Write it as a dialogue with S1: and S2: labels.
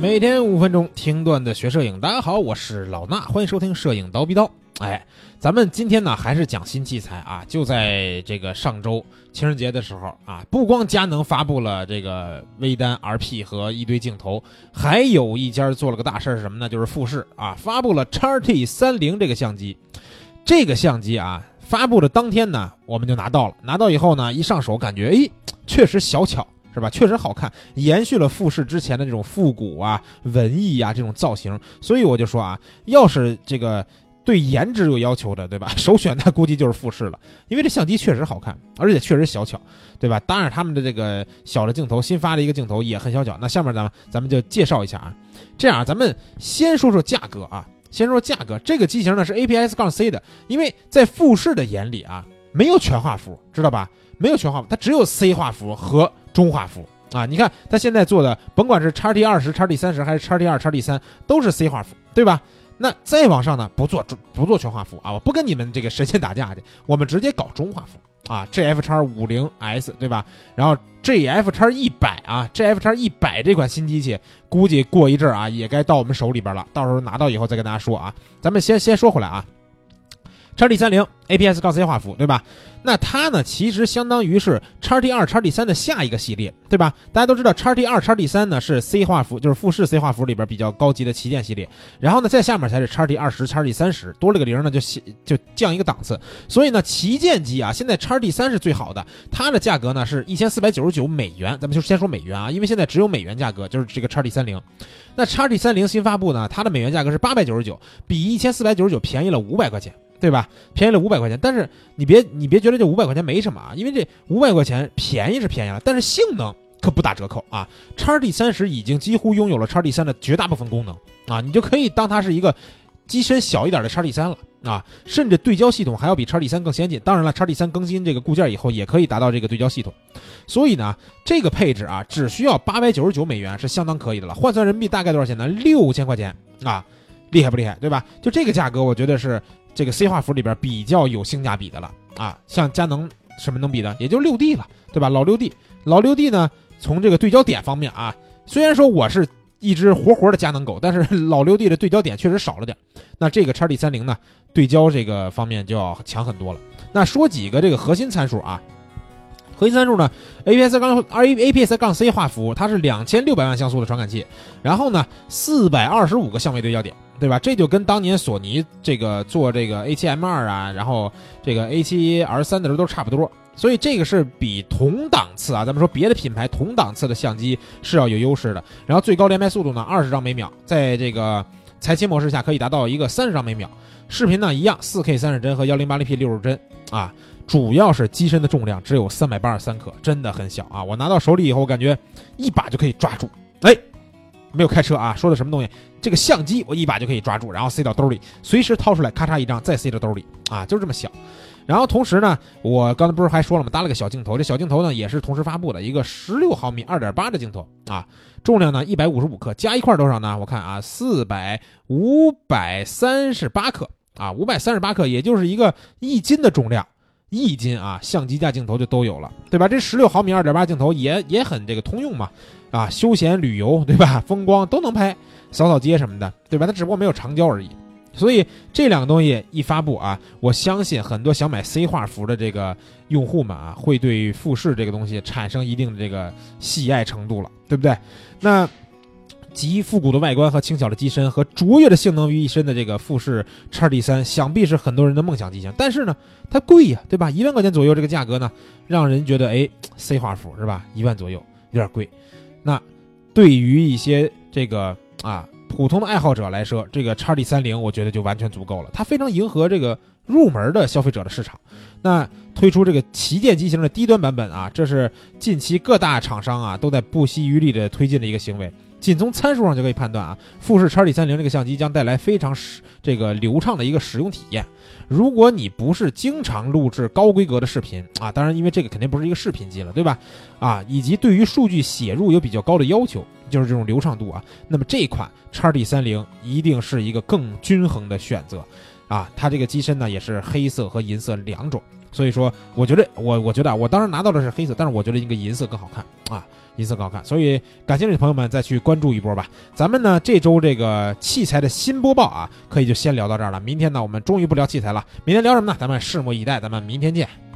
S1: 每天五分钟听段子学摄影，大家好，我是老衲，欢迎收听摄影刀逼刀。哎，咱们今天呢还是讲新器材啊，就在这个上周情人节的时候啊，不光佳能发布了这个微单 RP 和一堆镜头，还有一家做了个大事是什么呢？就是富士啊发布了 x T 三零这个相机，这个相机啊发布的当天呢我们就拿到了，拿到以后呢一上手感觉哎确实小巧。是吧？确实好看，延续了富士之前的这种复古啊、文艺啊这种造型。所以我就说啊，要是这个对颜值有要求的，对吧？首选那估计就是富士了，因为这相机确实好看，而且确实小巧，对吧？当然他们的这个小的镜头，新发的一个镜头也很小巧。那下面咱们咱们就介绍一下啊，这样啊咱们先说说价格啊，先说价格。这个机型呢是 APS 杠 C 的，因为在富士的眼里啊，没有全画幅，知道吧？没有全画幅，它只有 C 画幅和。中画幅啊，你看它现在做的，甭管是叉 T 二十、叉 T 三十还是叉 T 二、叉 T 三，都是 C 画幅，对吧？那再往上呢，不做不做全画幅啊，我不跟你们这个神仙打架去，我们直接搞中画幅啊，GF 叉五零 S 对吧？然后 GF 叉一百啊，GF 叉一百这款新机器，估计过一阵啊，也该到我们手里边了，到时候拿到以后再跟大家说啊。咱们先先说回来啊。叉 T 三零 APS 杠 C 画幅，对吧？那它呢，其实相当于是叉 T 二、叉 T 三的下一个系列，对吧？大家都知道，叉 T 二、叉 T 三呢是 C 画幅，就是富士 C 画幅里边比较高级的旗舰系列。然后呢，在下面才是叉 T 二十、叉 T 三十，多了个零呢，就就降一个档次。所以呢，旗舰机啊，现在叉 T 三是最好的，它的价格呢是一千四百九十九美元。咱们就先说美元啊，因为现在只有美元价格，就是这个叉 T 三零。那叉 T 三零新发布呢，它的美元价格是八百九十九，比一千四百九十九便宜了五百块钱。对吧？便宜了五百块钱，但是你别你别觉得这五百块钱没什么啊，因为这五百块钱便宜是便宜了，但是性能可不打折扣啊。叉 D 三十已经几乎拥有了叉 D 三的绝大部分功能啊，你就可以当它是一个机身小一点的叉 D 三了啊，甚至对焦系统还要比叉 D 三更先进。当然了，叉 D 三更新这个固件以后也可以达到这个对焦系统，所以呢，这个配置啊，只需要八百九十九美元是相当可以的了。换算人民币大概多少钱呢？六千块钱啊，厉害不厉害？对吧？就这个价格，我觉得是。这个 C 画幅里边比较有性价比的了啊，像佳能什么能比的？也就六 D 了，对吧？老六 D，老六 D 呢，从这个对焦点方面啊，虽然说我是一只活活的佳能狗，但是老六 D 的对焦点确实少了点。那这个叉 D 三零呢，对焦这个方面就要强很多了。那说几个这个核心参数啊，核心参数呢，APS 杠 A APS 杠 C 画幅，它是两千六百万像素的传感器，然后呢，四百二十五个相位对焦点。对吧？这就跟当年索尼这个做这个 A7M2 啊，然后这个 A7R3 的时候都差不多，所以这个是比同档次啊，咱们说别的品牌同档次的相机是要有优势的。然后最高连拍速度呢，二十张每秒，在这个裁切模式下可以达到一个三十张每秒。视频呢一样，四 K 三十帧和幺零八零 P 六十帧啊，主要是机身的重量只有三百八十三克，真的很小啊。我拿到手里以后，感觉一把就可以抓住，哎。没有开车啊，说的什么东西？这个相机我一把就可以抓住，然后塞到兜里，随时掏出来，咔嚓一张，再塞到兜里啊，就是这么小。然后同时呢，我刚才不是还说了吗？搭了个小镜头，这小镜头呢也是同时发布的一个十六毫米二点八的镜头啊，重量呢一百五十五克，加一块多少呢？我看啊，四百五百三十八克啊，五百三十八克，也就是一个一斤的重量。一斤啊，相机加镜头就都有了，对吧？这十六毫米二点八镜头也也很这个通用嘛，啊，休闲旅游对吧？风光都能拍，扫扫街什么的，对吧？它只不过没有长焦而已。所以这两个东西一发布啊，我相信很多想买 C 画幅的这个用户们啊，会对富士这个东西产生一定的这个喜爱程度了，对不对？那。集复古的外观和轻巧的机身和卓越的性能于一身的这个富士叉 D 三，想必是很多人的梦想机型。但是呢，它贵呀，对吧？一万块钱左右这个价格呢，让人觉得哎，C 画幅是吧？一万左右有点贵。那对于一些这个啊普通的爱好者来说，这个叉 D 三零我觉得就完全足够了。它非常迎合这个入门的消费者的市场。那推出这个旗舰机型的低端版本啊，这是近期各大厂商啊都在不惜余力的推进的一个行为。仅从参数上就可以判断啊，富士叉 T 三零这个相机将带来非常使这个流畅的一个使用体验。如果你不是经常录制高规格的视频啊，当然因为这个肯定不是一个视频机了，对吧？啊，以及对于数据写入有比较高的要求，就是这种流畅度啊，那么这款叉 T 三零一定是一个更均衡的选择。啊，它这个机身呢也是黑色和银色两种，所以说，我觉得我我觉得啊，我当时拿到的是黑色，但是我觉得应该银色更好看啊，银色更好看。所以感兴趣的朋友们再去关注一波吧。咱们呢这周这个器材的新播报啊，可以就先聊到这儿了。明天呢我们终于不聊器材了，明天聊什么呢？咱们拭目以待。咱们明天见。